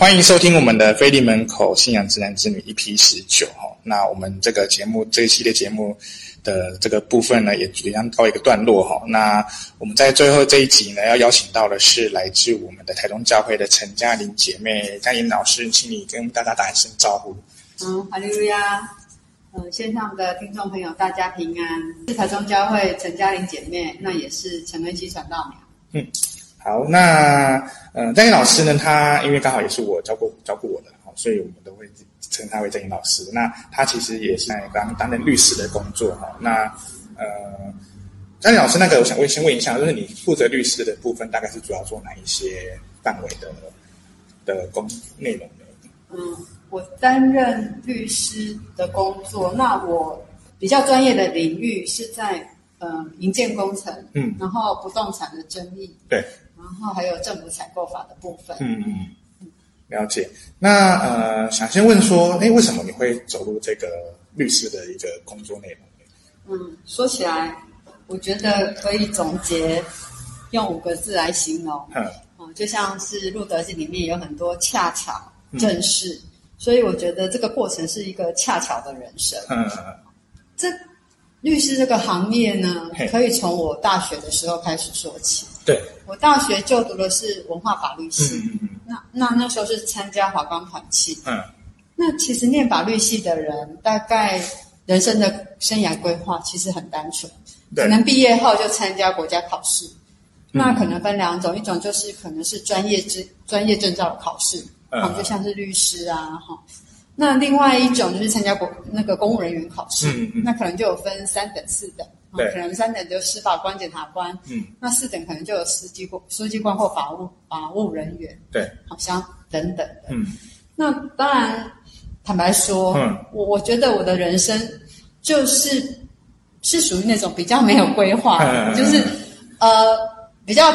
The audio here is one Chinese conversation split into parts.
欢迎收听我们的菲利门口信仰职男之女一批十九哈。那我们这个节目这一系列节目的这个部分呢，也即将告一个段落哈。那我们在最后这一集呢，要邀请到的是来自我们的台中教会的陈嘉玲姐妹，嘉玲老师，请你跟大家打一声招呼。嗯，哈利路亚。呃，线上的听众朋友，大家平安。是台中教会陈嘉玲姐妹，那也是陈恩熙传道苗。嗯。好，那嗯，张颖老师呢？他因为刚好也是我教过教过我的，所以我们都会称他为张颖老师。那他其实也是在刚担任律师的工作哈。那呃，张颖老师，那个我想问，先问一下，就是你负责律师的部分，大概是主要做哪一些范围的的工内容呢？嗯，我担任律师的工作，那我比较专业的领域是在呃营建工程，嗯，然后不动产的争议，对。然后还有政府采购法的部分。嗯嗯，了解。那呃，想先问说，哎，为什么你会走入这个律师的一个工作内容？嗯，说起来，我觉得可以总结用五个字来形容。嗯，嗯，就像是《路德记》里面有很多恰巧、正事，嗯，所以我觉得这个过程是一个恰巧的人生。嗯，这律师这个行业呢，可以从我大学的时候开始说起。对，我大学就读的是文化法律系，嗯嗯嗯、那那那时候是参加华冈团契。嗯，那其实念法律系的人，大概人生的生涯规划其实很单纯，可能毕业后就参加国家考试。嗯、那可能分两种，一种就是可能是专业证专业证照的考试，嗯，就像是律师啊，哈。那另外一种就是参加国那个公务人员考试，嗯嗯、那可能就有分三等四等。可能三等就司法官、检察官，嗯，那四等可能就有书记官、书记官或法务法务人员，对，好像等等的，嗯，那当然，坦白说，嗯，我我觉得我的人生就是是属于那种比较没有规划，嗯、就是呃比较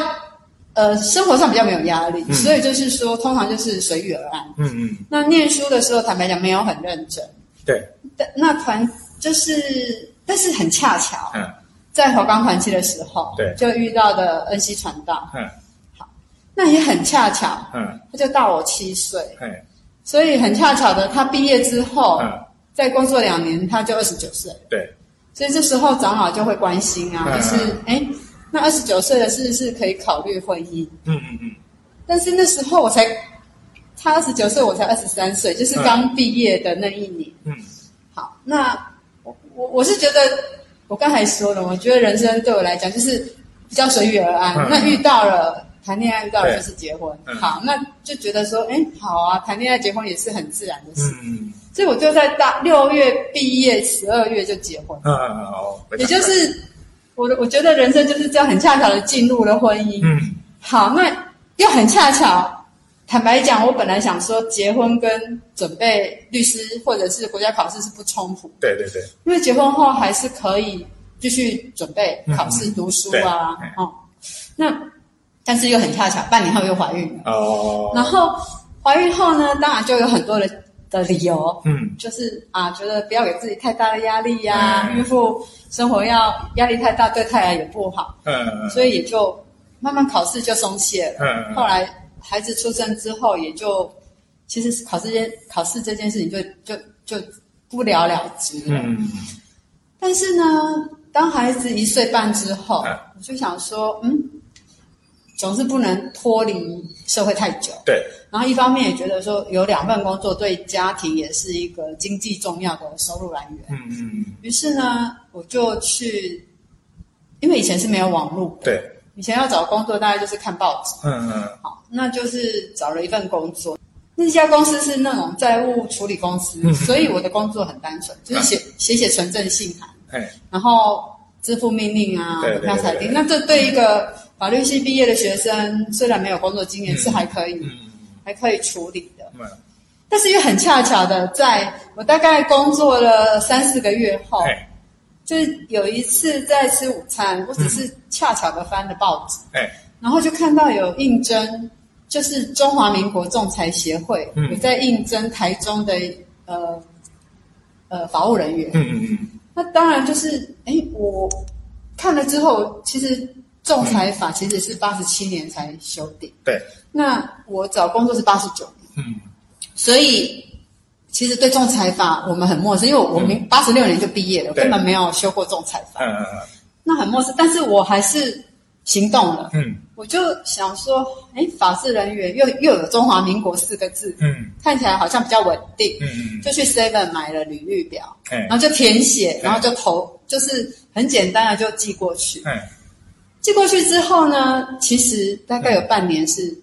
呃生活上比较没有压力，嗯、所以就是说通常就是随遇而安，嗯嗯，那念书的时候坦白讲没有很认真，对，但那团就是。但是很恰巧，嗯，在华冈团期的时候，对，就遇到的恩熙传道，嗯，好，那也很恰巧，嗯，他就大我七岁，嗯，所以很恰巧的，他毕业之后，嗯，再工作两年，他就二十九岁，对，所以这时候长老就会关心啊，就是，哎，那二十九岁的是不是可以考虑婚姻？嗯嗯嗯，但是那时候我才，他二十九岁，我才二十三岁，就是刚毕业的那一年，嗯，好，那。我我我是觉得，我刚才说了，我觉得人生对我来讲就是比较随遇而安。嗯、那遇到了谈恋爱，遇到了就是结婚。嗯、好，那就觉得说，哎，好啊，谈恋爱结婚也是很自然的事。嗯，所以我就在大六月毕业，十二月就结婚。嗯嗯嗯，好。也就是我我觉得人生就是这样很恰巧的进入了婚姻。嗯，好，那又很恰巧。坦白讲，我本来想说结婚跟准备律师或者是国家考试是不冲突。对对对。因为结婚后还是可以继续准备考试、读书啊，哦。那但是又很恰巧，半年后又怀孕了。哦。然后怀孕后呢，当然就有很多的的理由。嗯。就是啊，觉得不要给自己太大的压力呀，孕妇生活要压力太大，对胎儿也不好。嗯。所以也就慢慢考试就松懈了。嗯。后来。孩子出生之后，也就其实考试件考试这件事情就就就不了了之了。嗯。但是呢，当孩子一岁半之后，啊、我就想说，嗯，总是不能脱离社会太久。对。然后一方面也觉得说，有两份工作对家庭也是一个经济重要的收入来源。嗯嗯嗯。于是呢，我就去，因为以前是没有网络。对。以前要找工作，大概就是看报纸。嗯嗯。好，那就是找了一份工作。那家公司是那种债务处理公司，嗯、所以我的工作很单纯，就是写写写存证信函，哎然后支付命令啊，股票裁定。那这对一个法律系毕业的学生，虽然没有工作经验，嗯、是还可以，嗯、还可以处理的。嗯、但是又很恰巧的，在我大概工作了三四个月后。就是有一次在吃午餐，我只是恰巧的翻了报纸，嗯、然后就看到有应征，就是中华民国仲裁协会、嗯、有在应征台中的呃呃法务人员。嗯嗯嗯。那当然就是，哎，我看了之后，其实仲裁法其实是八十七年才修订。对。那我找工作是八十九年。嗯，所以其实对仲裁法我们很陌生，因为我们八十六年就毕业了，根本没有修过仲裁法。嗯嗯嗯，那很陌生，但是我还是行动了。嗯，我就想说，哎，法制人员又又有中华民国四个字，嗯，看起来好像比较稳定。嗯嗯，就去 Seven 买了履历表，然后就填写，然后就投，就是很简单的就寄过去。嗯。寄过去之后呢，其实大概有半年是，嗯、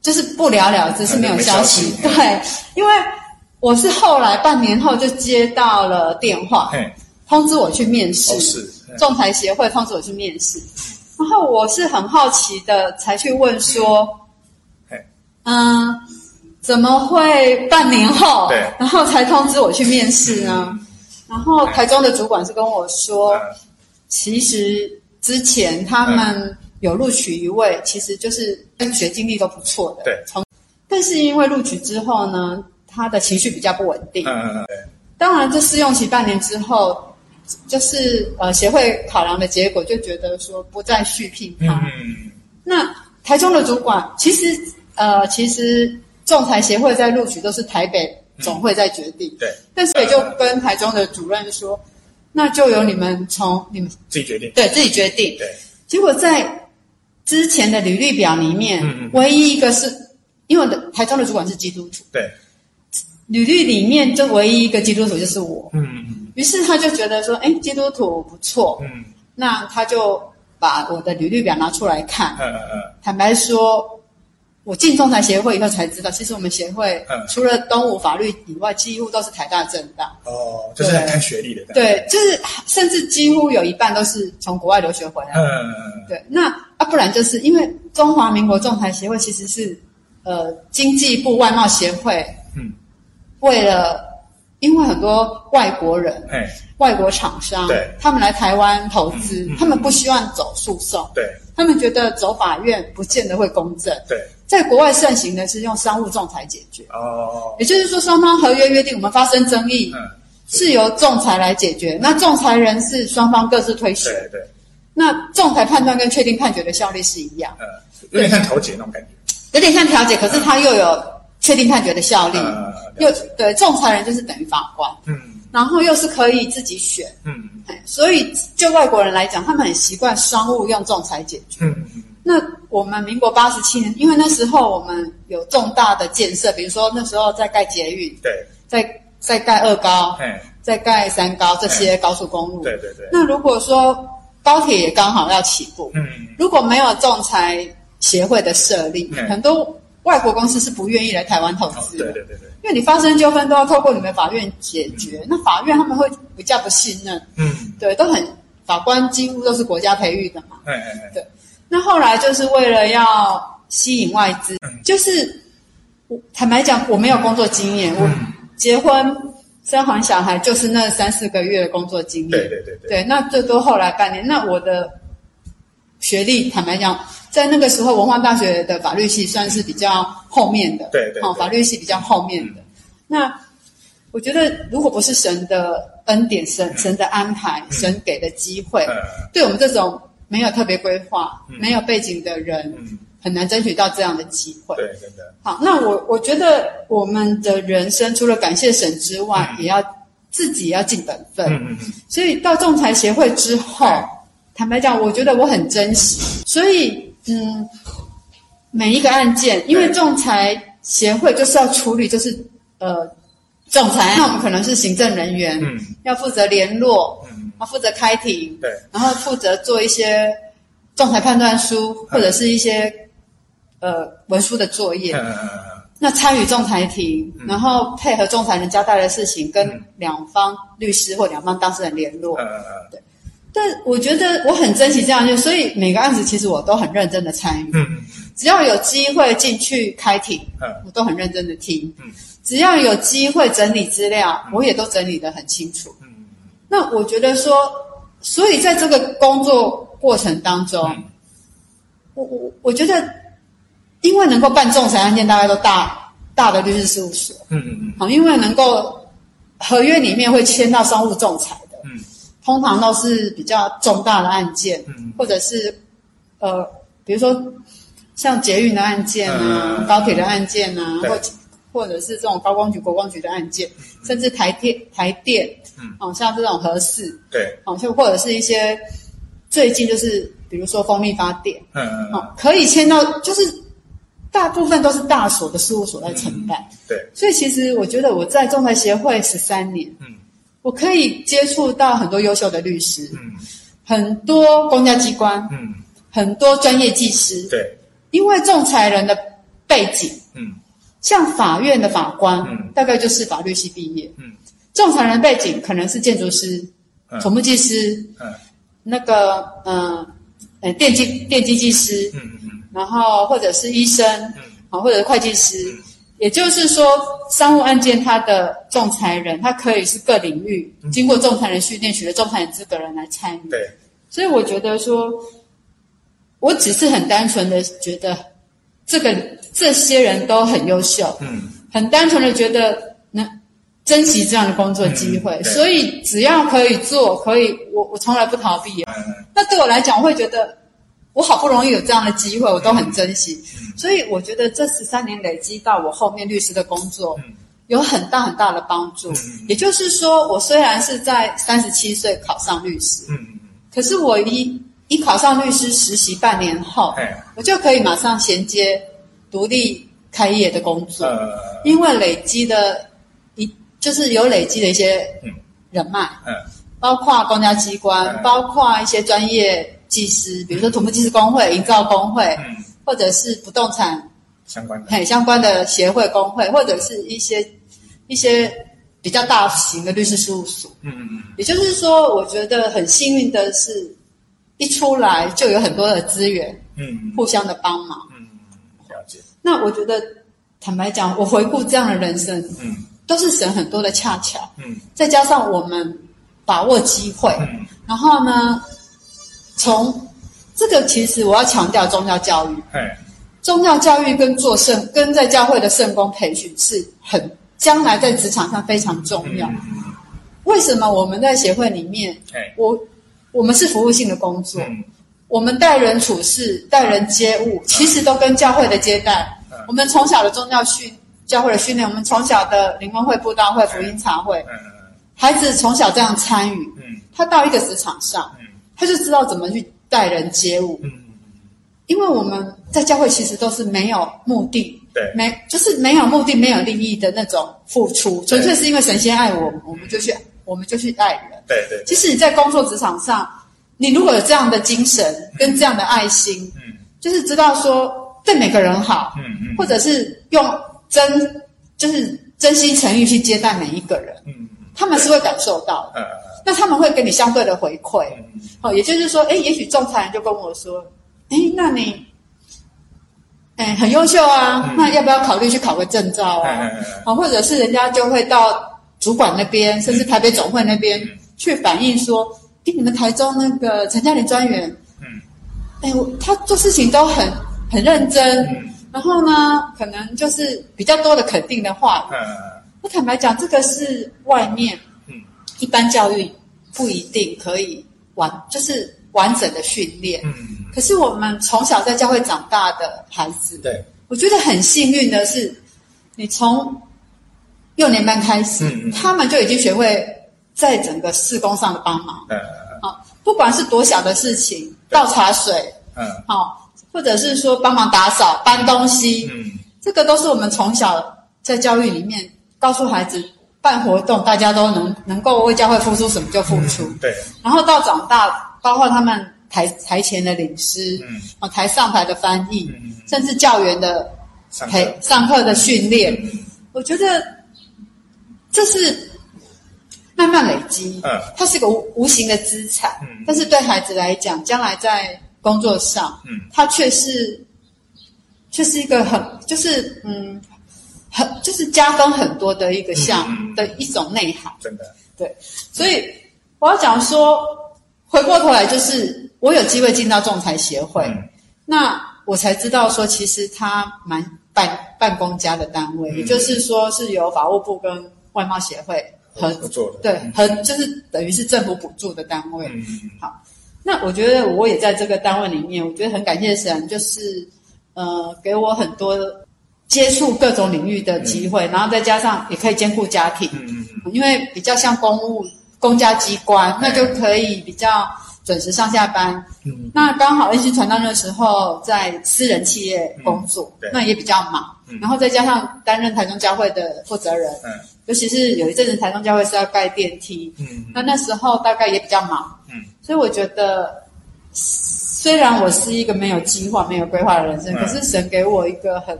就是不了了之，是没有消息。对，因为我是后来半年后就接到了电话，通知我去面试。哦、是仲裁协会通知我去面试，然后我是很好奇的才去问说，嗯、呃，怎么会半年后，然后才通知我去面试呢？嗯、然后台中的主管是跟我说，嗯、其实。之前他们有录取一位，嗯、其实就是跟学经历都不错的。对。从，但是因为录取之后呢，他的情绪比较不稳定。嗯嗯嗯。当然，这试用期半年之后，就是呃协会考量的结果，就觉得说不再续聘他。嗯。那台中的主管，其实呃其实仲裁协会在录取都是台北总会在决定。嗯、对。但是也就跟台中的主任说。那就由你们从你们自己决定，对自己决定。对，结果在之前的履历表里面，嗯嗯，唯一一个是，因为我的台中的主管是基督徒，对，履历里面就唯一一个基督徒就是我，嗯嗯嗯。于是他就觉得说，哎，基督徒不错，嗯，那他就把我的履历表拿出来看，嗯嗯嗯，坦白说。我进仲裁协会以后才知道，其实我们协会除了东吴法律以外，几乎都是台大政大。哦，就是来看学历的。对，就是甚至几乎有一半都是从国外留学回来。嗯，对，那啊，不然就是因为中华民国仲裁协会其实是呃经济部外贸协会。嗯。为了，因为很多外国人，哎，外国厂商，对，他们来台湾投资，他们不希望走诉讼，对，他们觉得走法院不见得会公正，对。在国外盛行的是用商务仲裁解决。哦，也就是说双方合约约定，我们发生争议，嗯，是由仲裁来解决。那仲裁人是双方各自推选，对对。那仲裁判断跟确定判决的效力是一样，嗯，有点像调解那种感觉，有点像调解，可是它又有确定判决的效力，又对仲裁人就是等于法官，嗯，然后又是可以自己选，嗯，所以就外国人来讲，他们很习惯商务用仲裁解决，嗯。嗯。那我们民国八十七年，因为那时候我们有重大的建设，比如说那时候在盖捷运，对，在在盖二高，嘿。在盖三高这些高速公路，对对对。那如果说高铁也刚好要起步，嗯，如果没有仲裁协会的设立，很多外国公司是不愿意来台湾投资的，对对对对，因为你发生纠纷都要透过你们法院解决，嗯、那法院他们会比较不信任，嗯，对，都很法官几乎都是国家培育的嘛，对。那后来就是为了要吸引外资，嗯、就是坦白讲，我没有工作经验，嗯、我结婚生完小孩就是那三四个月的工作经验，对对对对，对，那最多后来半年。那我的学历坦白讲，在那个时候文化大学的法律系算是比较后面的，对对，对，哦，法律系比较后面的。嗯、那我觉得，如果不是神的恩典、神神的安排、嗯、神给的机会，嗯、对我们这种。没有特别规划、嗯、没有背景的人，嗯、很难争取到这样的机会。对，真的。好，那我我觉得我们的人生除了感谢神之外，嗯、也要自己也要尽本分。嗯嗯嗯。所以到仲裁协会之后，嗯、坦白讲，我觉得我很珍惜。所以，嗯，每一个案件，因为仲裁协会就是要处理，就是呃，仲裁，那我们可能是行政人员，嗯，要负责联络。嗯，要负责开庭，对，然后负责做一些仲裁判断书或者是一些呃文书的作业。那参与仲裁庭，然后配合仲裁人交代的事情，跟两方律师或两方当事人联络。嗯对，但我觉得我很珍惜这样，就所以每个案子其实我都很认真的参与。嗯，只要有机会进去开庭，我都很认真的听。嗯，只要有机会整理资料，我也都整理的很清楚。那我觉得说，所以在这个工作过程当中，嗯、我我我觉得，因为能够办仲裁案件，大概都大大的律师事务所，嗯嗯嗯，好，因为能够合约里面会签到商务仲裁通常都是比较重大的案件，嗯，或者是呃，比如说像捷运的案件啊，嗯、高铁的案件啊，对。或或者是这种高光局、国光局的案件，嗯、甚至台电、台电，嗯，哦，像这种核四，对，哦，就或者是一些最近就是比如说蜂蜜发电，嗯嗯，哦，可以签到，就是大部分都是大所的事务所在承办，嗯，对，所以其实我觉得我在仲裁协会十三年，嗯，我可以接触到很多优秀的律师，嗯，很多公家机关，嗯，很多专业技师，对，因为仲裁人的背景，嗯。像法院的法官，嗯、大概就是法律系毕业。嗯，仲裁人背景可能是建筑师、嗯、土木技师，嗯，那个，嗯、呃，电机电机技师，嗯嗯嗯，然后或者是医生，嗯，啊，或者是会计师。嗯、也就是说，商务案件它的仲裁人，他可以是各领域、嗯、经过仲裁人训练取得仲裁人资格人来参与。对，所以我觉得说，我只是很单纯的觉得这个。这些人都很优秀，嗯，很单纯的觉得能珍惜这样的工作机会，嗯、所以只要可以做，可以，我我从来不逃避。嗯、那对我来讲，我会觉得我好不容易有这样的机会，我都很珍惜。嗯、所以我觉得这十三年累积到我后面律师的工作，嗯、有很大很大的帮助。嗯、也就是说，我虽然是在三十七岁考上律师，嗯，可是我一一考上律师实习半年后，嗯、我就可以马上衔接。独立开业的工作，呃、因为累积的一就是有累积的一些人脉，包括公家机关，嗯、包括一些专业技师，比如说土木技师工会、营造工会，嗯、或者是不动产相关的。很相关的协会工会，或者是一些一些比较大型的律师事务所。嗯嗯嗯。也就是说，我觉得很幸运的是，一出来就有很多的资源，嗯，互相的帮忙。嗯，了解。那我觉得，坦白讲，我回顾这样的人生，嗯，都是省很多的恰巧，嗯，再加上我们把握机会，嗯，然后呢，从这个其实我要强调宗教教育，哎，宗教教育跟做圣跟在教会的圣工培训是很将来在职场上非常重要。嗯，为什么我们在协会里面，哎，我我们是服务性的工作。嗯我们待人处事、待人接物，其实都跟教会的接待。我们从小的宗教训、教会的训练，我们从小的灵恩会、布道会、福音茶会，孩子从小这样参与，他到一个职场上，他就知道怎么去待人接物。嗯因为我们在教会其实都是没有目的，对，没就是没有目的、没有利益的那种付出，纯粹是因为神仙爱我们，我们就去，我们就去爱人。对对。其实你在工作职场上。你如果有这样的精神跟这样的爱心，嗯，就是知道说对每个人好，嗯嗯，或者是用真就是真心诚意去接待每一个人，嗯，他们是会感受到的，那他们会给你相对的回馈，哦，也就是说，哎，也许仲裁人就跟我说，哎，那你，哎，很优秀啊，那要不要考虑去考个证照啊？啊，或者是人家就会到主管那边，甚至台北总会那边去反映说。诶，你们台中那个陈嘉玲专员，嗯，哎，他做事情都很很认真，嗯，然后呢，可能就是比较多的肯定的话，嗯，我坦白讲，这个是外面，嗯，一般教育不一定可以完，就是完整的训练，嗯，可是我们从小在教会长大的孩子，对，我觉得很幸运的是，你从幼年班开始，嗯，他们就已经学会。在整个事工上的帮忙，嗯，好，不管是多小的事情，倒茶水，嗯，好，或者是说帮忙打扫、搬东西，嗯，这个都是我们从小在教育里面告诉孩子，办活动大家都能能够为教会付出什么就付出，对。然后到长大，包括他们台台前的领师，嗯，啊，台上台的翻译，甚至教员的陪上课。的训练，我觉得这是。慢慢累积，嗯，它是个无无形的资产，嗯，但是对孩子来讲，将来在工作上，嗯，它却是，却是一个很，就是嗯，很就是加分很多的一个项目的一种内涵，真的，对，所以我要讲说，回过头来就是我有机会进到仲裁协会，嗯，那我才知道说，其实它蛮办办公家的单位，也就是说是由法务部跟外贸协会。合作的对，和就是等于是政府补助的单位。嗯，好，那我觉得我也在这个单位里面，我觉得很感谢神，就是呃给我很多接触各种领域的机会，嗯、然后再加上也可以兼顾家庭，嗯嗯嗯，因为比较像公务公家机关，那就可以比较准时上下班。嗯，那刚好恩馨传道那时候在私人企业工作，嗯、那也比较忙，嗯、然后再加上担任台中教会的负责人，嗯，尤其是有一阵子台中教会是要盖电梯，嗯，那那时候大概也比较忙，嗯，所以我觉得。虽然我是一个没有计划、没有规划的人生，可是神给我一个很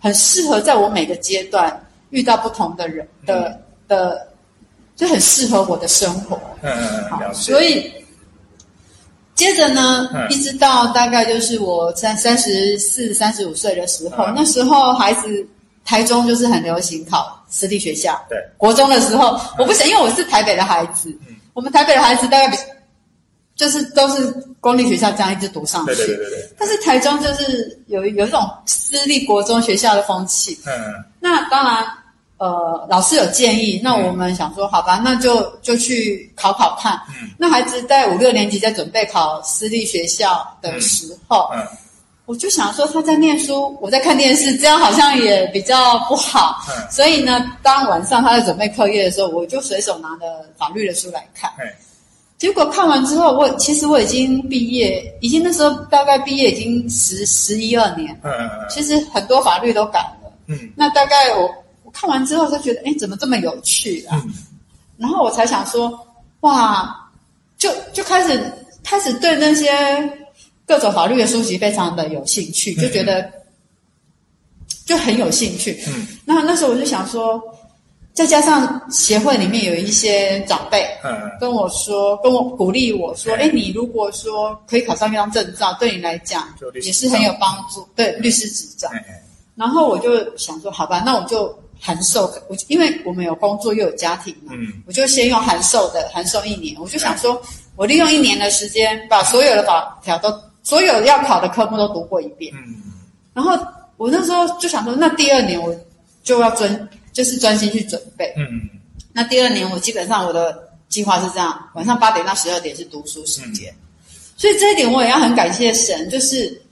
很适合在我每个阶段遇到不同的人的、嗯、的，就很适合我的生活。嗯嗯嗯，好，所以接着呢，嗯、一直到大概就是我三三十四、三十五岁的时候，嗯、那时候孩子台中就是很流行考私立学校。对，国中的时候，嗯、我不想，因为我是台北的孩子，嗯、我们台北的孩子大概比。就是都是公立学校这样一直读上去，对对对对。但是台中就是有有一种私立国中学校的风气。嗯。那当然，呃，老师有建议，那我们想说，好吧，那就就去考考看。嗯。那孩子在五六年级在准备考私立学校的时候，嗯，我就想说他在念书，我在看电视，这样好像也比较不好。嗯。所以呢，当晚上他在准备课业的时候，我就随手拿着法律的书来看。嗯。结果看完之后，我其实我已经毕业，已经那时候大概毕业已经十十一二年。嗯嗯嗯。其实很多法律都改了。嗯。那大概我我看完之后就觉得，哎，怎么这么有趣啊？嗯。然后我才想说，哇，就就开始开始对那些各种法律的书籍非常的有兴趣，就觉得就很有兴趣。嗯。那那时候我就想说。再加上协会里面有一些长辈，嗯，跟我说，跟我鼓励我说，哎，你如果说可以考上一张证照，对你来讲也是很有帮助，对，律师执照。然后我就想说，好吧，那我就函授，我因为我们有工作又有家庭嘛，嗯，我就先用函授的，函授一年。我就想说，我利用一年的时间，把所有的法条都，所有要考的科目都读过一遍。嗯，然后我那时候就想说，那第二年我就要遵。就是专心去准备。嗯，那第二年我基本上我的计划是这样：晚上八点到十二点是读书时间。嗯、所以这一点我也要很感谢神，就是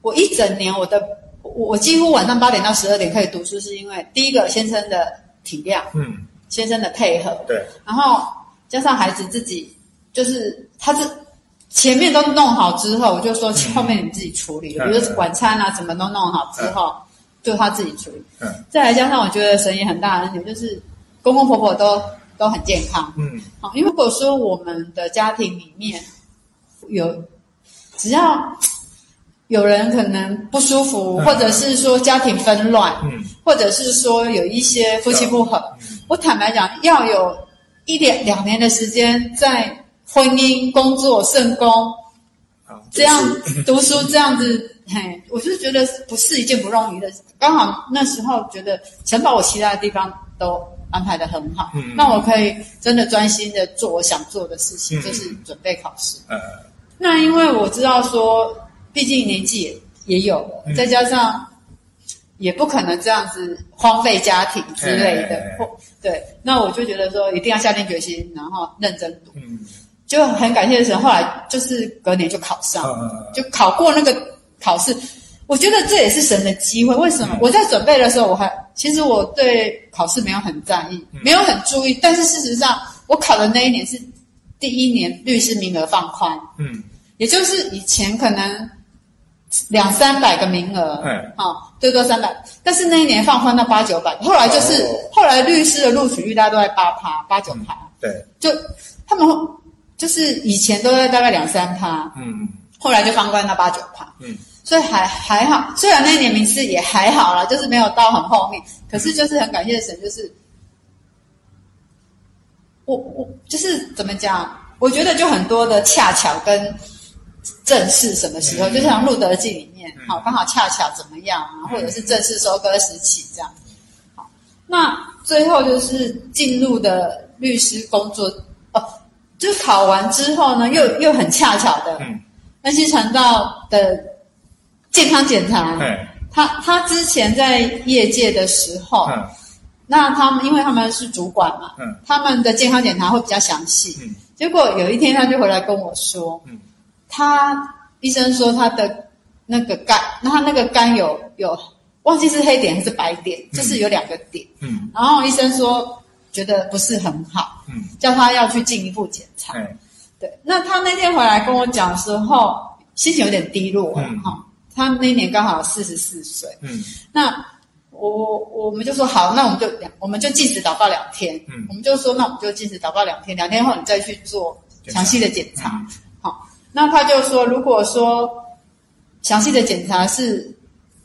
我一整年我的我我几乎晚上八点到十二点可以读书，是因为第一个先生的体谅，嗯，先生的配合，对，然后加上孩子自己，就是他是前面都弄好之后，我就说后面你自己处理，嗯、比如晚餐啊什么都弄好之后。嗯就他自己处理，嗯，再来加上我觉得神也很大的恩典，就是公公婆婆都都很健康，嗯，好，因为如果说我们的家庭里面有只要有人可能不舒服，嗯、或者是说家庭纷乱，嗯，或者是说有一些夫妻不和，嗯、我坦白讲，要有一点两年的时间在婚姻、工作、圣工，这样读书这样子。嘿，我就觉得不是一件不容易的事。刚好那时候觉得神把我其他的地方都安排的很好，嗯，那我可以真的专心的做我想做的事情，嗯、就是准备考试。嗯，那因为我知道说，毕竟年纪也也有了，嗯、再加上也不可能这样子荒废家庭之类的，或对，那我就觉得说一定要下定决心，然后认真读。嗯，就很感谢神，后来就是隔年就考上，嗯、就考过那个。考试，我觉得这也是神的机会。为什么？我在准备的时候，我还其实我对考试没有很在意，没有很注意。但是事实上，我考的那一年是第一年律师名额放宽，嗯，也就是以前可能两三百个名额，嗯，好，最多三百，但是那一年放宽到八九百。后来就是后来律师的录取率大家都在八趴、八九趴，对，就他们就是以前都在大概两三趴，嗯，后来就放宽到八九趴，嗯。所以还还好，虽然那一年名次也还好啦，就是没有到很后面，可是就是很感谢神，就是我我就是怎么讲？我觉得就很多的恰巧跟正式什么时候，嗯、就像《路德记》里面，好、嗯、刚好恰巧怎么样啊，或者是正式收割时期这样。好，那最后就是进入的律师工作哦，就考完之后呢，又又很恰巧的，恩馨传道的。健康检查，他他之前在业界的时候，那他们因为他们是主管嘛，他们的健康检查会比较详细。结果有一天他就回来跟我说，他医生说他的那个肝，那他那个肝有有忘记是黑点还是白点，嗯、就是有两个点。嗯，然后医生说觉得不是很好，嗯，叫他要去进一步检查。嗯、对，那他那天回来跟我讲的时候，心情有点低落。嗯，哈，他那年刚好四十四岁。嗯，那我我们就说好，那我们就两，我们就禁止祷告两天。嗯，我们就说那我们就禁止祷告两天，两天后你再去做详细的检查。嗯、好，那他就说，如果说详细的检查是。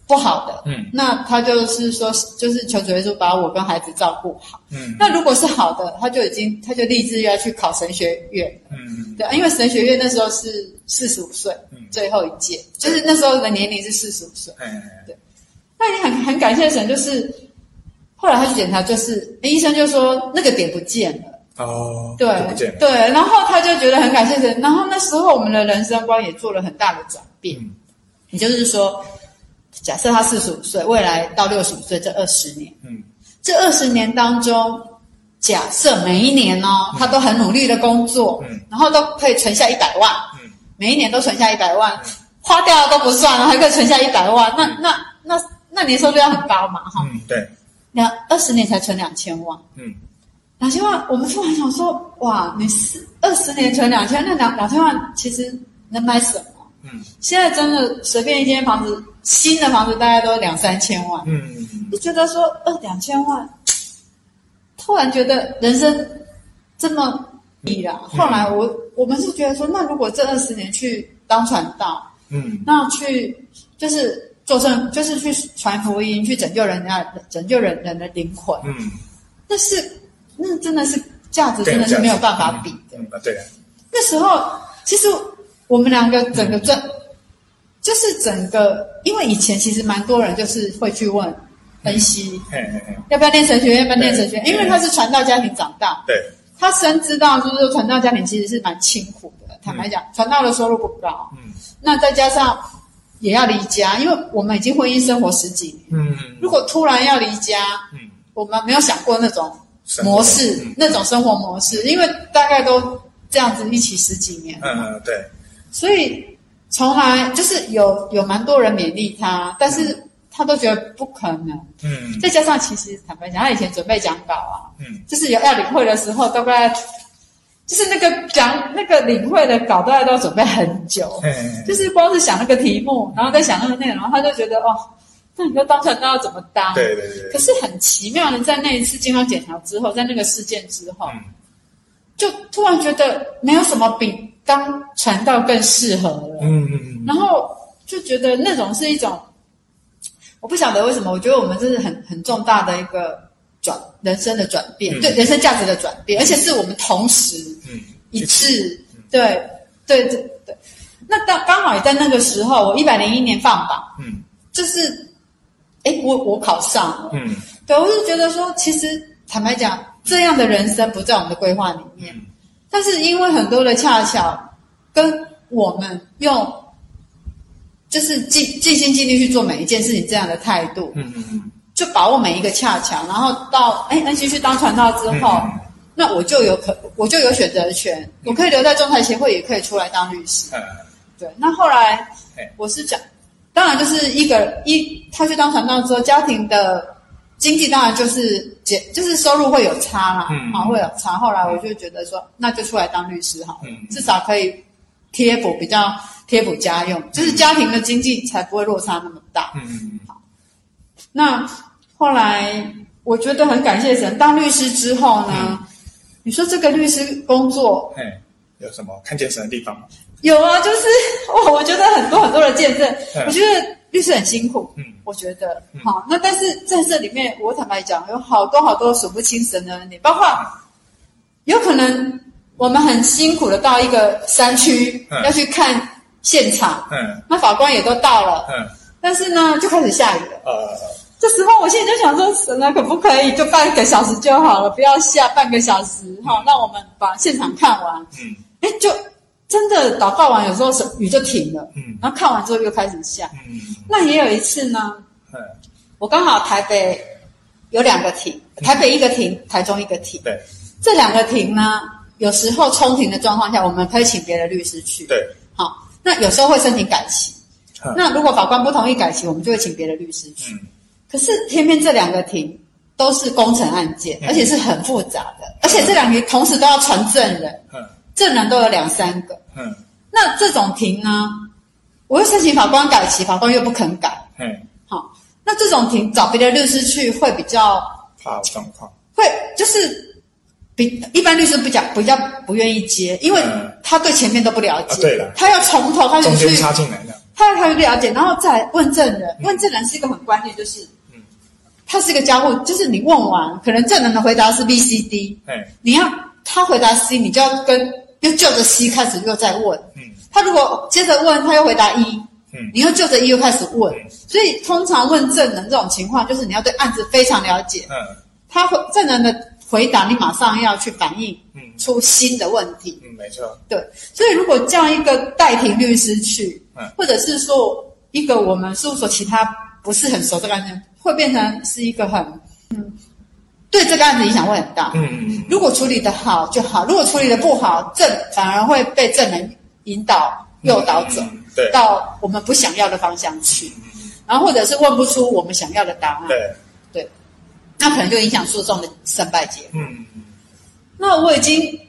不好的，嗯，那他就是说，就是求主耶稣把我跟孩子照顾好，嗯，那如果是好的，他就已经，他就立志要去考神学院，嗯，对，因为神学院那时候是四十五岁，嗯，最后一届，就是那时候的年龄是四十五岁，嗯，对，那你很很感谢神，就是后来他去检查，就是医生就说那个点不见了，哦，对，对，然后他就觉得很感谢神，然后那时候我们的人生观也做了很大的转变，嗯，也就是说。假设他四十五岁，未来到六十五岁这二十年，嗯，这二十年当中，假设每一年哦，他都很努力的工作，嗯，然后都可以存下一百万，嗯，每一年都存下一百万，花掉了都不算了，还可以存下一百万，那那那那年收入要很高嘛，哈，嗯，对，两二十年才存两千万，嗯，两千万，我们突然想说，哇，你是二十年存两千，那两两千万其实能买什么？嗯，现在真的随便一间房子。新的房子大概都两三千万，嗯，就觉得说呃两千万，突然觉得人生这么低了。后来我我们是觉得说，那如果这二十年去当传道，嗯，那去就是做成就是去传福音，去拯救人家，拯救人人的灵魂，嗯，那是那真的是价值，真的是没有办法比的。嗯，对。那时候其实我们两个整个赚。就是整个，因为以前其实蛮多人就是会去问恩熙，要不要念神学院，要不要念神学？院，因为他是传道家庭长大，对，他深知道就是说传道家庭其实是蛮辛苦的。坦白讲，传道的收入不高，嗯，那再加上也要离家，因为我们已经婚姻生活十几年，嗯，如果突然要离家，嗯，我们没有想过那种模式，那种生活模式，因为大概都这样子一起十几年，嗯嗯，对，所以。从来就是有有蛮多人勉励他，但是他都觉得不可能。嗯，再加上其实坦白讲，他以前准备讲稿啊，嗯，就是有要领会的时候，大概就是那个讲那个领会的稿，大概都要准备很久。嗯，就是光是想那个题目，然后再想那个内容，他就觉得哦，那你说当传道要怎么当？对对对。可是很奇妙的，在那一次健康检查之后，在那个事件之后，嗯，就突然觉得没有什么比。当传道更适合了，嗯嗯嗯，然后就觉得那种是一种，我不晓得为什么，我觉得我们这是很很重大的一个转人生的转变，嗯、对人生价值的转变，而且是我们同时一致，嗯、对对对对。那刚刚好也在那个时候，我一百零一年放榜，嗯，就是，哎，我我考上了，嗯，对，我就觉得说，其实坦白讲，这样的人生不在我们的规划里面。嗯但是因为很多的恰巧，跟我们用，就是尽尽心尽力去做每一件事情这样的态度，嗯嗯嗯，就把握每一个恰巧，然后到哎，恩熙去当传道之后，嗯、那我就有可我就有选择权，嗯、我可以留在仲裁协会，也可以出来当律师，嗯、对。那后来我是讲，当然就是一个一他去当传道之后，家庭的。经济当然就是减，就是收入会有差啦，嗯，啊，会有差。后来我就觉得说，那就出来当律师好了，嗯，至少可以贴补比较贴补家用，嗯，就是家庭的经济才不会落差那么大。嗯嗯，好。那后来我觉得很感谢神，当律师之后呢，嗯，你说这个律师工作，嘿，有什么看见神的地方吗？有啊，就是哇，我觉得很多很多的见证，嗯，我觉得。律师很辛苦，嗯，我觉得，嗯、好，那但是在这里面，我坦白讲，有好多好多数不清神的恩典，包括有可能我们很辛苦的到一个山区、嗯、要去看现场，嗯，那法官也都到了，嗯，但是呢，就开始下雨了，呃，这时候我现在就想说，神啊，可不可以就半个小时就好了，不要下半个小时，好、嗯，让我们把现场看完，嗯，哎，就。真的祷告完，有时候雨就停了，嗯，然后看完之后又开始下，嗯，那也有一次呢，嗯，我刚好台北有两个庭，台北一个庭，台中一个庭，对，这两个庭呢，有时候冲庭的状况下，我们可以请别的律师去，对，好，那有时候会申请改期，那如果法官不同意改期，我们就会请别的律师去，可是偏偏这两个庭都是工程案件，而且是很复杂的，而且这两个同时都要传证人，证人都有两三个。嗯，那这种庭呢，我又申请法官改期，法官又不肯改。嗯，好，那这种庭找别的律师去会比较怕状况，会就是。比一般律师不讲比较不愿意接，因为他对前面都不了解。对了，他要从头开始去。插进来的。他要开始了解，然后再问证人。问证人是一个很关键，就是，嗯，他是一个交互，就是你问完，可能证人的回答是 B、C、D，你要他回答 C，你就要跟又就着 C 开始又在问。嗯，他如果接着问，他又回答 E，嗯，你又就着 E 又开始问。所以通常问证人这种情况，就是你要对案子非常了解。嗯，他会证人的。回答你马上要去反映，出新的问题。嗯，没错。对，所以如果叫一个代庭律师去，嗯，或者是说一个我们事务所其他不是很熟的案件，会变成是一个很，嗯，对这个案子影响会很大。嗯嗯。如果处理得好就好，如果处理的不好，证反而会被证人引导、诱导走，对，到我们不想要的方向去，然后或者是问不出我们想要的答案。对。那可能就影响诉讼的胜败结果。嗯嗯。那我已经，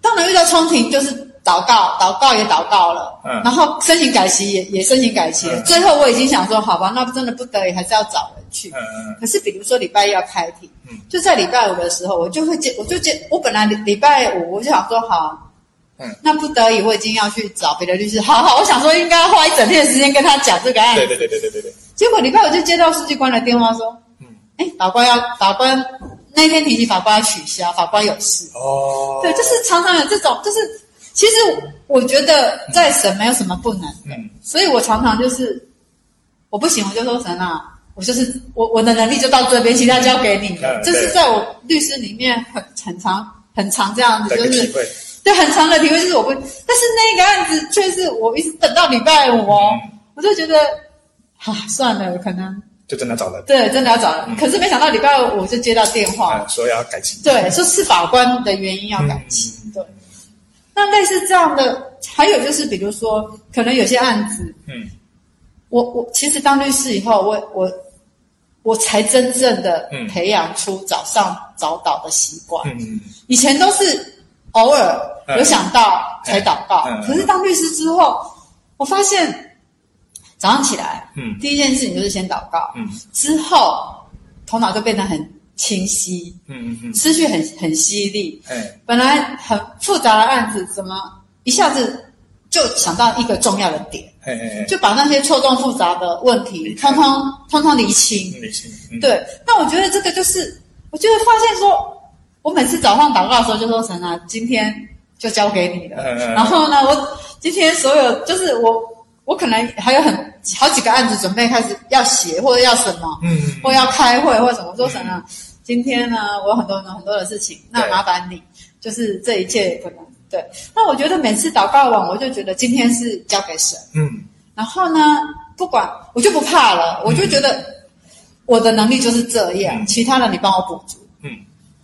当然遇到冲庭就是祷告，祷告也祷告了。嗯。然后申请改期也也申请改期了。最后我已经想说，好吧，那真的不得已还是要找人去。嗯嗯。可是比如说礼拜一要开庭，嗯，就在礼拜五的时候，我就会接，我就接，我本来礼拜五我就想说，好，嗯，那不得已我已经要去找别的律师。好好，我想说应该要花一整天的时间跟他讲这个案子。对对对对对对对。结果礼拜五就接到书记官的电话说。哎，法官要法官那天提起法官要取消，法官有事。哦，对，就是常常有这种，就是其实我觉得在审没有什么不能的，嗯，所以我常常就是我不行，我就说神啊，我就是我我的能力就到这边，其他交给你了。这是在我律师里面很很长很长这样子，就是对很长的体会，就是我不，但是那个案子却是我一直等到礼拜五哦，我就觉得啊，算了，可能。就真的找人，对，真的要找人。嗯、可是没想到礼拜五我就接到电话，嗯、说要改期。对，说是法官的原因要改期。嗯、对，那类似这样的，还有就是，比如说，可能有些案子，嗯，我我其实当律师以后，我我我才真正的培养出早上早祷的习惯。嗯，以前都是偶尔有想到才祷告，嗯嗯嗯、可是当律师之后，我发现。早上起来，嗯，第一件事情就是先祷告，嗯，之后头脑就变得很清晰，嗯嗯嗯，思绪很很犀利，哎，本来很复杂的案子，怎么一下子就想到一个重要的点，哎哎哎，就把那些错综复杂的问题通通通通理清，理清，对。那我觉得这个就是，我就会发现说，我每次早上祷告的时候就说神啊，今天就交给你了，然后呢，我今天所有就是我。我可能还有很好几个案子准备开始要写或者要什么，嗯，或要开会或者什么。我说什么？今天呢，我有很多很多很多的事情，那麻烦你，就是这一切可能对。那我觉得每次祷告完，我就觉得今天是交给神，嗯。然后呢，不管我就不怕了，我就觉得我的能力就是这样，其他的你帮我补足，嗯。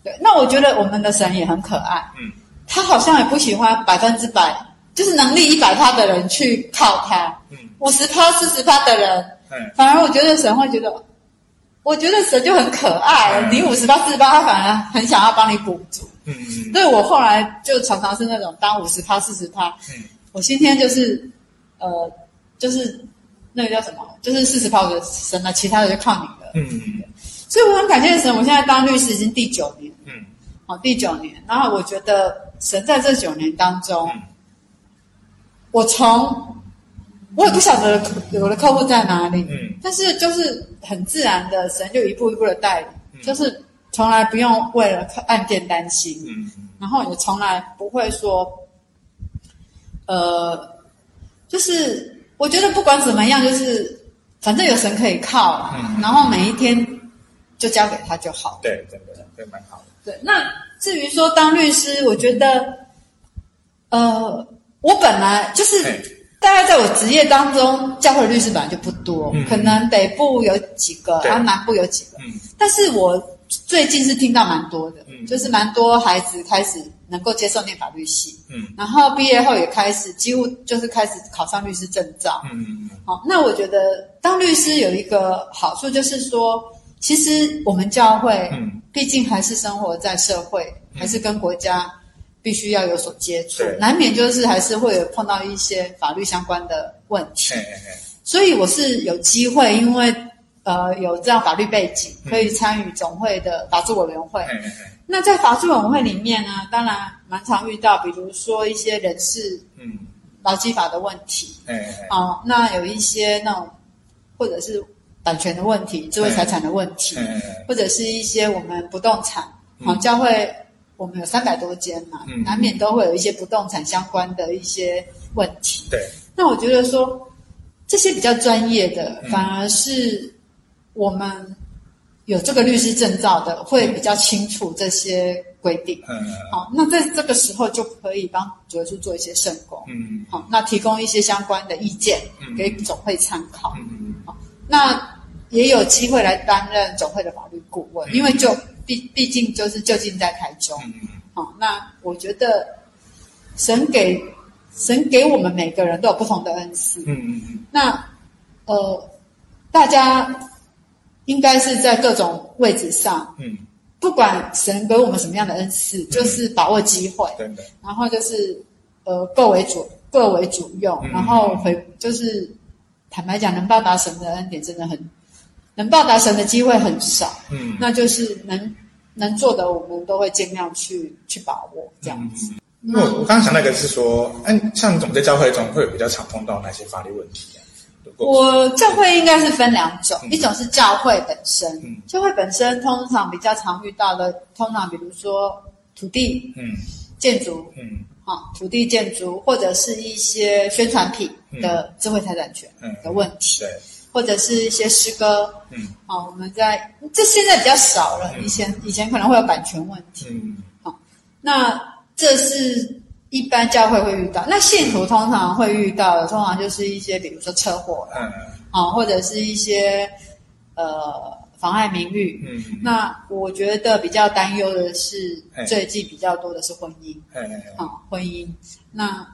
对，那我觉得我们的神也很可爱，嗯，他好像也不喜欢百分之百。就是能力一百趴的人去靠他，五十趴、四十趴的人，反而我觉得神会觉得，我觉得神就很可爱。你五十趴、四十趴，他反而很想要帮你补足。嗯嗯。所以我后来就常常是那种当五十趴、四十趴。嗯。我今天就是，呃，就是那个叫什么？就是四十趴的神了，其他的就靠你了。嗯嗯。所以我很感谢神，我现在当律师已经第九年。嗯。好，第九年。然后我觉得神在这九年当中。我从我也不晓得我的客户在哪里，嗯，但是就是很自然的，神就一步一步的带就是从来不用为了案件担心，嗯，然后也从来不会说，呃，就是我觉得不管怎么样，就是反正有神可以靠，嗯，然后每一天就交给他就好，对，真的，对蛮好的。对，那至于说当律师，我觉得，呃。我本来就是大概在我职业当中，教会的律师本来就不多，嗯、可能北部有几个，对。然后南部有几个。嗯、但是我最近是听到蛮多的，嗯、就是蛮多孩子开始能够接受念法律系，嗯，然后毕业后也开始几乎就是开始考上律师证照，嗯嗯嗯。好，那我觉得当律师有一个好处就是说，其实我们教会，嗯，毕竟还是生活在社会，嗯、还是跟国家必须要有所接触，对。难免就是还是会有碰到一些法律相关的问题，嘿嘿嘿，所以我是有机会，因为呃有这样法律背景，可以参与总会的法制委员会。那在法制委员会里面呢，当然蛮常遇到，比如说一些人事、嗯，劳基法的问题，哎、嗯，好，那有一些那种或者是版权的问题、智慧财产的问题，嗯、或者是一些我们不动产，好、嗯，教会我们有三百多间嘛，嗯、难免都会有一些不动产相关的一些问题。对，那我觉得说这些比较专业的，嗯、反而是我们。有这个律师证照的会比较清楚这些规定，嗯，好，那在这个时候就可以帮主委处做一些圣工，嗯，好，那提供一些相关的意见给总会参考，嗯，好，那也有机会来担任总会的法律顾问，因为就毕毕竟就是就近在台中，嗯，好，那我觉得神给神给我们每个人都有不同的恩赐，嗯嗯嗯，那呃大家。应该是在各种位置上，嗯，不管神给我们什么样的恩赐，嗯、就是把握机会，对对，然后就是呃各为主，各为主用，嗯、然后回就是坦白讲，能报答神的恩典真的很，能报答神的机会很少，嗯，那就是能能做的，我们都会尽量去去把握这样子。我我刚刚想那个是说，哎，像总在教会中会有比较常碰到哪些法律问题？我教会应该是分两种，嗯、一种是教会本身，嗯、教会本身通常比较常遇到的，通常比如说土地、嗯，建筑，嗯，好，土地建筑或者是一些宣传品的智慧财产权的问题，对、嗯，或者是一些诗歌，嗯，好，我们在这现在比较少了，以前以前可能会有版权问题，嗯，好，那这是。一般教会会遇到，那信徒通常会遇到的，通常就是一些，比如说车祸，嗯，啊，或者是一些呃妨碍名誉。嗯，那我觉得比较担忧的是，最近比较多的是婚姻，嗯，啊，婚姻。那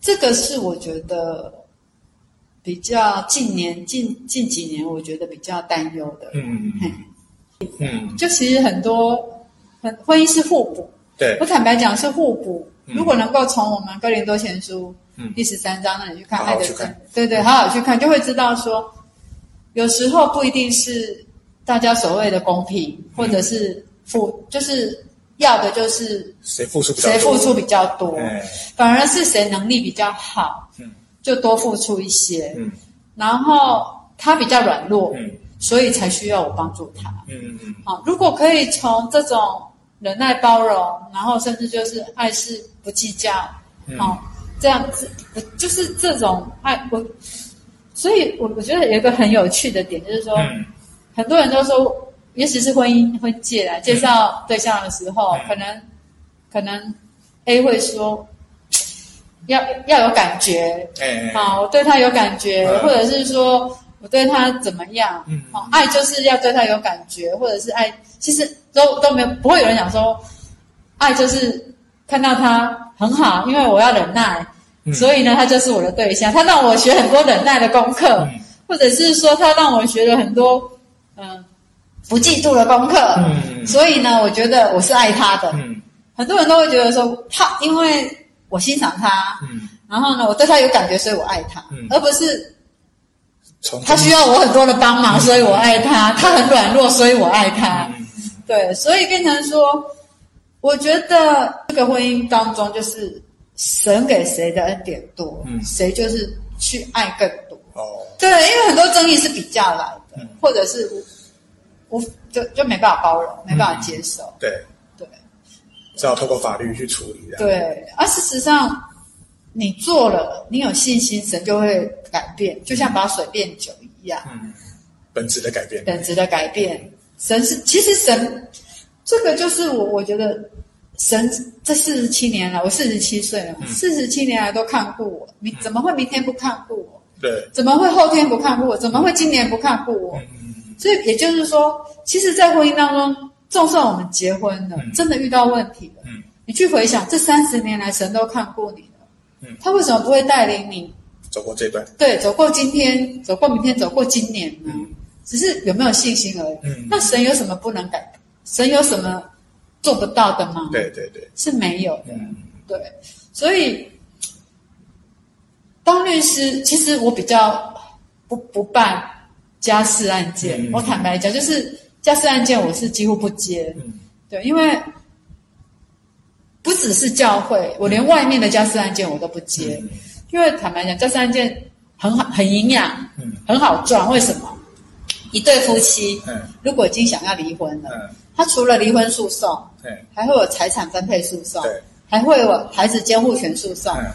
这个是我觉得比较近年近近几年，我觉得比较担忧的。嗯嗯嗯，就其实很多很婚姻是互补，对，我坦白讲是互补。如果能够从我们哥林多前书第十三章那里去看爱的真，对对，好好去看，就会知道说，有时候不一定是大家所谓的公平，或者是付，就是要的就是谁付出谁付出比较多，反而是谁能力比较好，就多付出一些，嗯。然后他比较软弱，嗯。所以才需要我帮助他，嗯嗯，好，如果可以从这种。忍耐包容，然后甚至就是爱是不计较，好、嗯。哦，这样子，就是这种爱我，所以我我觉得有一个很有趣的点，就是说，嗯、很多人都说，尤其是婚姻婚介来介绍对象的时候，嗯、可能可能 A 会说，要要有感觉，好、哎哦，我对他有感觉，嗯、或者是说我对他怎么样，好、嗯哦，爱就是要对他有感觉，或者是爱。其实都都没有，不会有人讲说，爱就是看到他很好，因为我要忍耐，嗯、所以呢，他就是我的对象。他让我学很多忍耐的功课，嗯、或者是说他让我学了很多嗯不嫉妒的功课，嗯、所以呢，我觉得我是爱他的。嗯、很多人都会觉得说，他因为我欣赏他，嗯、然后呢，我对他有感觉，所以我爱他，嗯、而不是。他需要我很多的帮忙，所以我爱他。他很软弱，所以我爱他。对，所以变成说，我觉得这个婚姻当中，就是神给谁的恩典多，谁就是去爱更多。哦，对，因为很多争议是比较来的，或者是无无就就没办法包容，没办法接受。对对，只好透过法律去处理。对，而事实上。你做了，你有信心，神就会改变，就像把水变酒一样。嗯，本质的改变。本质的改变，神是其实神，这个就是我我觉得神这四十七年来，我四十七岁了，四十七年来都看顾我，明怎么会明天不看顾我？对，怎么会后天不看顾我？怎么会今年不看顾我？嗯，所以也就是说，其实，在婚姻当中，就算我们结婚了，真的遇到问题了，嗯，你去回想这三十年来，神都看过你了，嗯，他为什么不会带领你走过这段？对，走过今天，走过明天，走过今年呢？嗯，只是有没有信心而已。嗯，那神有什么不能改？神有什么做不到的吗？对对对，是没有的。嗯，对，所以当律师，其实我比较不不办家事案件。嗯，我坦白讲，就是家事案件，我是几乎不接。嗯，对，因为。不只是教会，我连外面的家事案件我都不接，嗯、因为坦白讲，家事案件很好，很营养，嗯，很好赚。为什么？一对夫妻，嗯，如果已经想要离婚了，嗯，他除了离婚诉讼，对，还会有财产分配诉讼，对，还会有孩子监护权诉讼，嗯，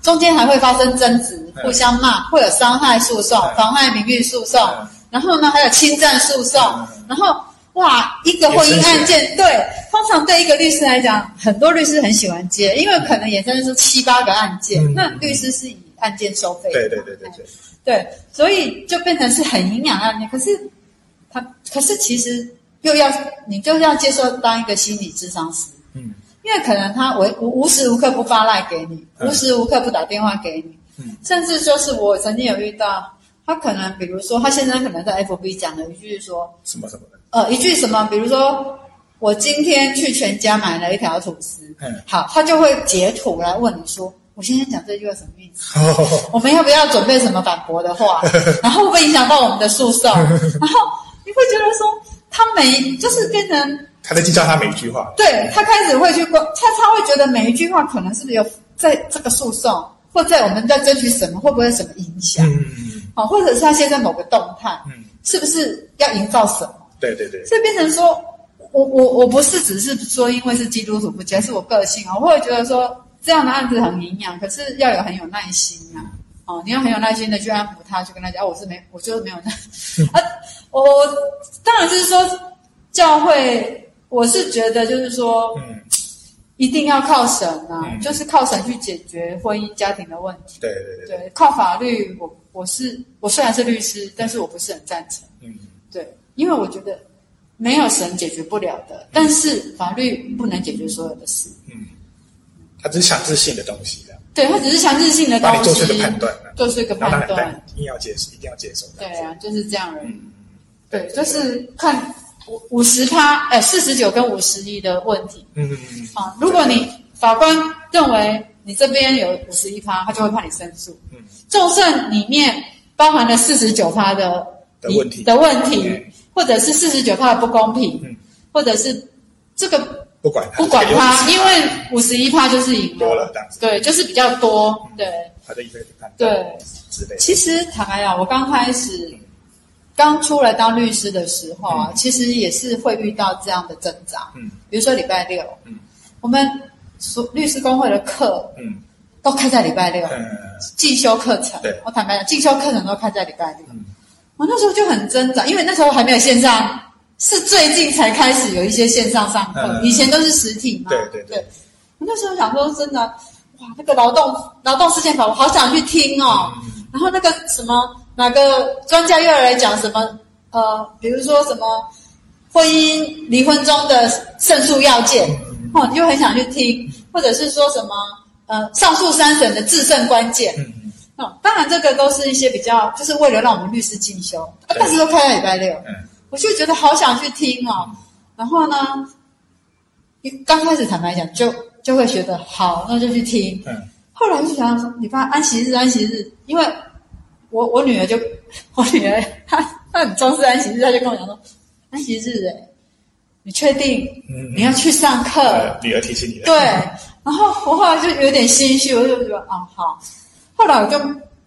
中间还会发生争执，嗯、互相骂，会有伤害诉讼、妨害名誉诉讼，嗯、然后呢，还有侵占诉讼，嗯、然后。哇，一个婚姻案件，对，通常对一个律师来讲，很多律师很喜欢接，因为可能衍生出七八个案件，嗯、那律师是以案件收费的。对对对对对。对，所以就变成是很营养案件。可是他，可是其实又要你就要接受当一个心理智商师，嗯，因为可能他无无时无刻不发赖给你，无时无刻不打电话给你，嗯，甚至说是我曾经有遇到，他可能比如说他现在可能在 FB 讲了一句说什么什么的。呃，一句什么？比如说，我今天去全家买了一条吐司。嗯，好，他就会截图来问你说：“我今天讲这句话什么意思？哦、我们要不要准备什么反驳的话？然后会不会影响到我们的诉讼？然后你会觉得说，他每就是变成他在计较他每一句话。对，他开始会去关，他他会觉得每一句话可能是不是有在这个诉讼，或在我们在争取什么，会不会有什么影响？嗯嗯。好，或者是他现在某个动态，嗯，是不是要营造什么？对对对，所以变成说，我我我不是只是说因为是基督徒不接，是我个性啊，我会觉得说这样的案子很营养，可是要有很有耐心啊，哦，你要很有耐心的去安抚他，去跟他讲，哦，我是没，我就是没有耐心。啊，我当然就是说教会，我是觉得就是说，嗯，一定要靠神啊，嗯、就是靠神去解决婚姻家庭的问题。对对对，对，靠法律，我我是我虽然是律师，但是我不是很赞成。嗯，对。因为我觉得没有神解决不了的，但是法律不能解决所有的事。嗯，它只是强制性的东西的。对，它只是强制性的东西。做出一个判断，做出一个判断，一定要接受，一定要接受。对啊，就是这样而已。对，就是看五五十趴，哎，四十九跟五十一的问题。嗯嗯嗯。啊，如果你法官认为你这边有五十一趴，他就会判你胜诉。嗯，就算里面包含了四十九趴的的问题。的问题。或者是四十九趴的不公平，嗯、或者是这个不管不管他，因为五十一趴就是赢了，多了对，就是比较多，嗯、对，他的一个判对。之类。其实坦白讲，我刚开始、嗯、刚出来当律师的时候啊，嗯、其实也是会遇到这样的挣扎，嗯，比如说礼拜六，嗯，我们所律师工会的课，嗯，都开在礼拜六，嗯，进修课程，对，我坦白讲，进修课程都开在礼拜六。嗯我那时候就很挣扎，因为那时候还没有线上，是最近才开始有一些线上上课，嗯、以前都是实体嘛。对对对。我那时候想说，真的，哇，那个劳动劳动事件法，我好想去听哦。嗯、然后那个什么，哪个专家又要来讲什么？呃，比如说什么婚姻离婚中的胜诉要件，嗯、哦，你就很想去听，或者是说什么呃，上诉三审的制胜关键。嗯哦，当然，这个都是一些比较，就是为了让我们律师进修，但是都开在礼拜六，嗯，我就觉得好想去听哦。然后呢，刚开始坦白讲，就就会觉得好，那就去听。嗯，后来就想说，你发安息日，安息日，因为我我女儿就我女儿她她很重视安息日，她就跟我讲说，安息日诶，你确定你要去上课？女儿提醒你的。对，然后我后来就有点心虚，我就觉得啊，好。后来我就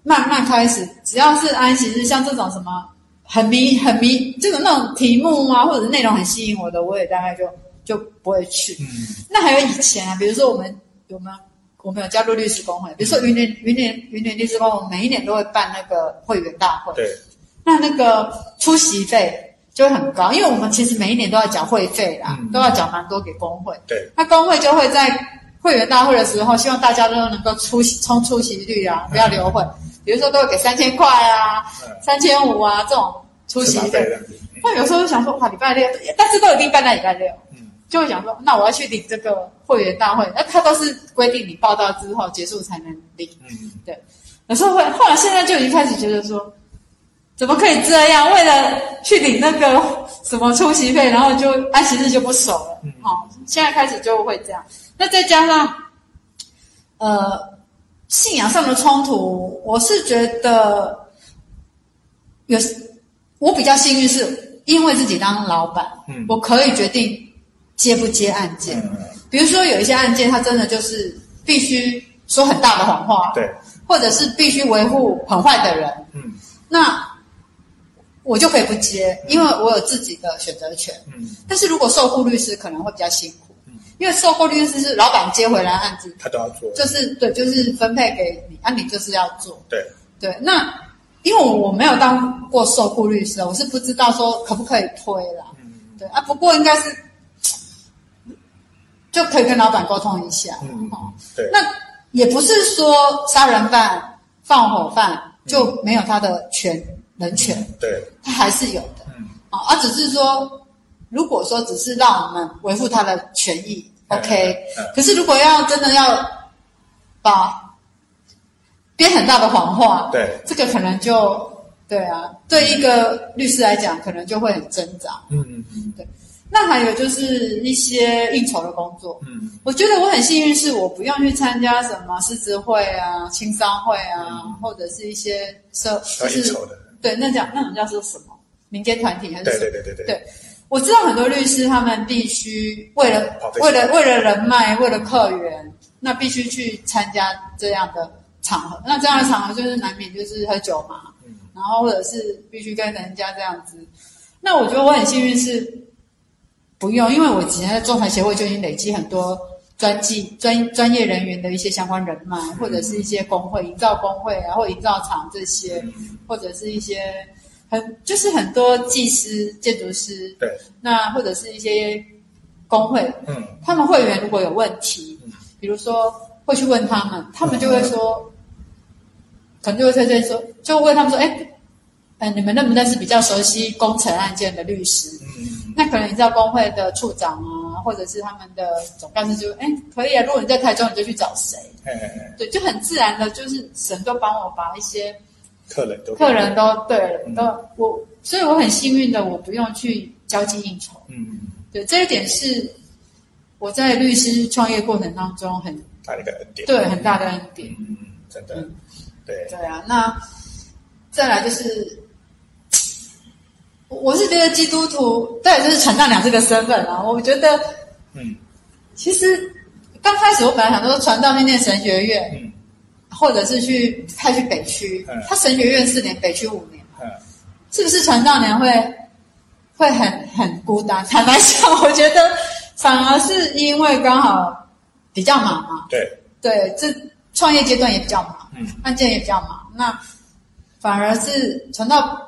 慢慢开始，只要是安息日，像这种什么很迷、很迷，这个那种题目啊，或者内容很吸引我的，我也大概就就不会去。嗯。那还有以前啊，比如说我们有没有我们有加入律师工会？比如说云林云林云林律师工会，我们每一年都会办那个会员大会。对。那那个出席费就会很高，因为我们其实每一年都要缴会费啦，嗯、都要缴蛮多给工会。对。那工会就会在。会员大会的时候，希望大家都能够出席，冲出席率啊，不要留会。比如说，都会给三千块啊，三千五啊这种出席费。那有时候就想说，哇，礼拜六，但是都一定办在礼拜六。嗯。就会想说，那我要去领这个会员大会，那他都是规定你报到之后结束才能领。嗯，对。有时候会，后来现在就已经开始觉得说，怎么可以这样？为了去领那个 什么出席费，然后就安息日就不守了。嗯，好，现在开始就会这样。那再加上，呃，信仰上的冲突，我是觉得有，我比较幸运是因为自己当老板，嗯，我可以决定。接不接案件？嗯比如说有一些案件，他真的就是必须说很大的谎话，对，或者是必须维护很坏的人，嗯，那我就可以不接，因为我有自己的选择权，嗯。但是如果受雇律师可能会比较辛苦，嗯，因为受雇律师是老板接回来案子，他都要做，就是对，就是分配给你，啊，你就是要做，对对。那因为我没有当过受雇律师，我是不知道说可不可以推啦，嗯，对啊，不过应该是。就可以跟老板沟通一下，嗯，对。那也不是说杀人犯、放火犯就没有他的权、嗯、人权，对，他还是有的，嗯，啊，而只是说，如果说只是让我们维护他的权益、嗯、，OK，、嗯、可是如果要真的要把编很大的谎话，对，这个可能就对啊，对一个律师来讲，可能就会很挣扎，嗯嗯嗯，对。那还有就是一些应酬的工作，嗯，我觉得我很幸运，是我不用去参加什么狮子会啊、青商会啊，嗯、或者是一些社就是对那叫那种叫做什么民间团体还是什么？对对对对对。对，我知道很多律师他们必须为了为了为了人脉，为了客源，那必须去参加这样的场合。那这样的场合就是难免就是喝酒嘛，嗯，然后或者是必须跟人家这样子。那我觉得我很幸运是。不用，因为我以前在仲裁协会就已经累积很多专技专专业人员的一些相关人脉，或者是一些工会、营造工会然后营造厂这些，或者是一些很就是很多技师、建筑师，对，那或者是一些工会，嗯，他们会员如果有问题，比如说会去问他们，他们就会说，可能就会推荐说，就问他们说，哎，哎，你们认不认识比较熟悉工程案件的律师？嗯。那可能你知道工会的处长啊，或者是他们的总干事就哎可以啊。如果你在台中，你就去找谁？对，就很自然的，就是神都帮我把一些客人都客人都对了，嗯、都我，所以我很幸运的，我不用去交际应酬。嗯，对，这一点是我在律师创业过程当中很大的一个恩典，对，很大的恩典。嗯，真的，嗯、对对啊。那再来就是。我是觉得基督徒，对，就是传道娘这个身份啊。我觉得，嗯，其实刚开始我本来想说传道念念神学院，嗯，或者是去派去北区，嗯，他神学院四年，北区五年，嗯，是不是传道娘会会很很孤单？坦白讲，我觉得反而是因为刚好比较忙嘛，对，对，这创业阶段也比较忙，嗯，案件也比较忙，那反而是传道。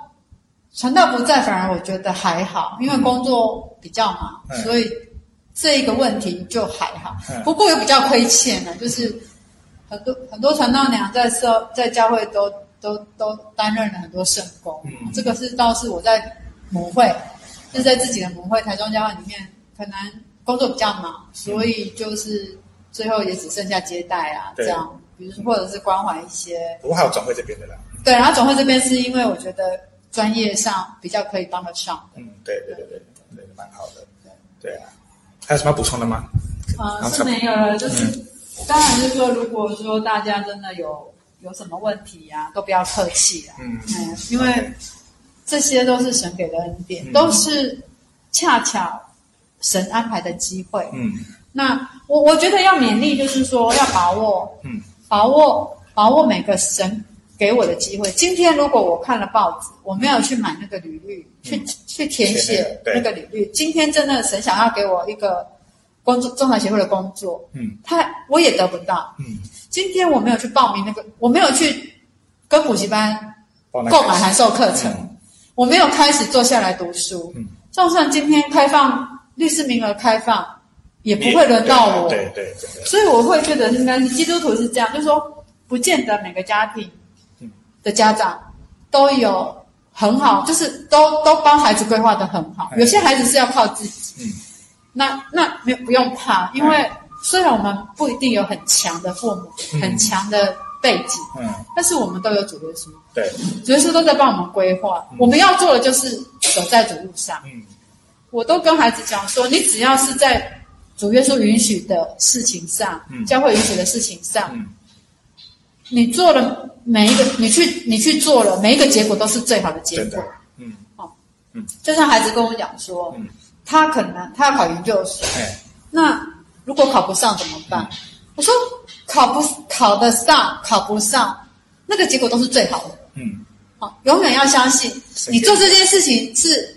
传道不在，反而我觉得还好，因为工作比较忙，嗯、所以这一个问题就还好。嗯、不过又比较亏欠的，就是很多很多传道娘在社在教会都都都担任了很多圣工，嗯、这个是倒是我在母会，就是在自己的母会台中教会里面，可能工作比较忙，所以就是最后也只剩下接待啊对这样，比如说或者是关怀一些。不过还有总会这边的啦。对，然后总会这边是因为我觉得。专业上比较可以帮得上的，嗯，对对对对，对，蛮好的，对对啊，还有什么要补充的吗？啊、呃，是没有了，就是、嗯、当然就是说，如果说大家真的有有什么问题呀、啊，都不要客气啊，嗯。嗯，因为这些都是神给的恩典，嗯、都是恰巧神安排的机会，嗯，那我我觉得要勉励，就是说要把握，嗯，把握把握每个神。给我的机会。今天如果我看了报纸，我没有去买那个履历，去去填写那个履历。今天真的神想要给我一个工作，仲裁协会的工作，嗯，他我也得不到，嗯。今天我没有去报名那个，我没有去跟补习班购买函授课程，我没有开始坐下来读书，嗯。就算今天开放律师名额开放，也不会轮到我，对对对。所以我会觉得应该是基督徒是这样，就是说，不见得每个家庭。的家长都有很好，就是都都帮孩子规划得很好。有些孩子是要靠自己，那那没有不用怕，因为虽然我们不一定有很强的父母，嗯、很强的背景，嗯，但是我们都有主耶稣，对，主耶稣都在帮我们规划。嗯、我们要做的就是走在主路上。嗯，我都跟孩子讲说，你只要是在主耶稣允许的事情上，嗯，教会允许的事情上，嗯，你做了每一个，你去你去做了每一个结果都是最好的结果。嗯，好，嗯，就像孩子跟我讲说，嗯。他可能他要考研究所，哎、那如果考不上怎么办？嗯、我说考不考得上，考不上，那个结果都是最好的。嗯，好，永远要相信你做这件事情是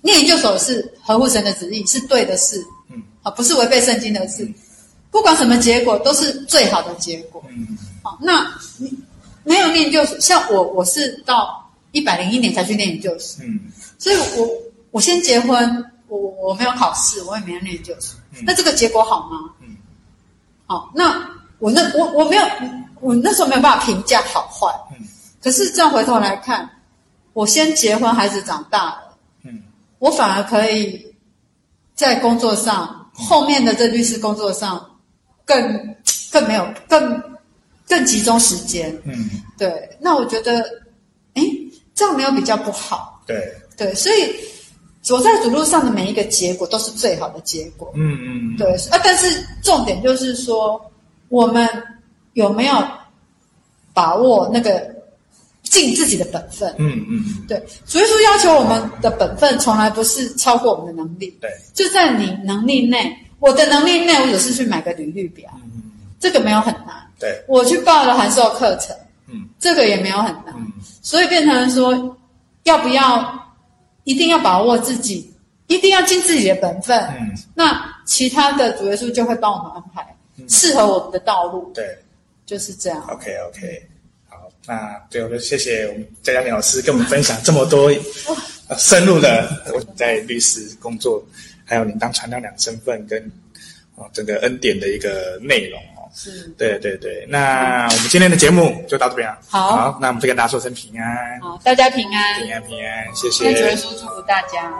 念研究所是合乎神的旨意，是对的事。嗯，好，不是违背圣经的事。嗯、不管什么结果，都是最好的结果。嗯，好，那你没有念研究所，像我，我是到一百零一年才去念研究所。嗯，所以我。我先结婚，我我没有考试，我也没有念研究所。嗯、那这个结果好吗？嗯，好，那我那我我没有，我那时候没有办法评价好坏。嗯，可是这样回头来看，我先结婚，孩子长大了，嗯，我反而可以在工作上，嗯、后面的这律师工作上更更没有更更集中时间。嗯，对，那我觉得，哎，这样没有比较不好。对对，所以。走在主路上的每一个结果都是最好的结果。嗯嗯，对啊，但是重点就是说，我们有没有把握那个尽自己的本分？嗯嗯，对。所以说，要求我们的本分从来不是超过我们的能力。对，就在你能力内，我的能力内，我只是去买个履历表，嗯，这个没有很难。对，我去报了函授课程，嗯，这个也没有很难。嗯，所以变成说，要不要？一定要把握自己，一定要尽自己的本分。嗯，那其他的主耶稣就会帮我们安排适合我们的道路。对，就是这样。OK OK，好，那最后就谢谢我们佳佳老师跟我们分享这么多深入的我在律师工作，还有您当传道两身份跟啊整个恩典的一个内容。是，对对对，那我们今天的节目就到这边了。好，好，那我们就跟大家说声平安。好，大家平安，平安平安，谢谢。那主任叔祝福大家。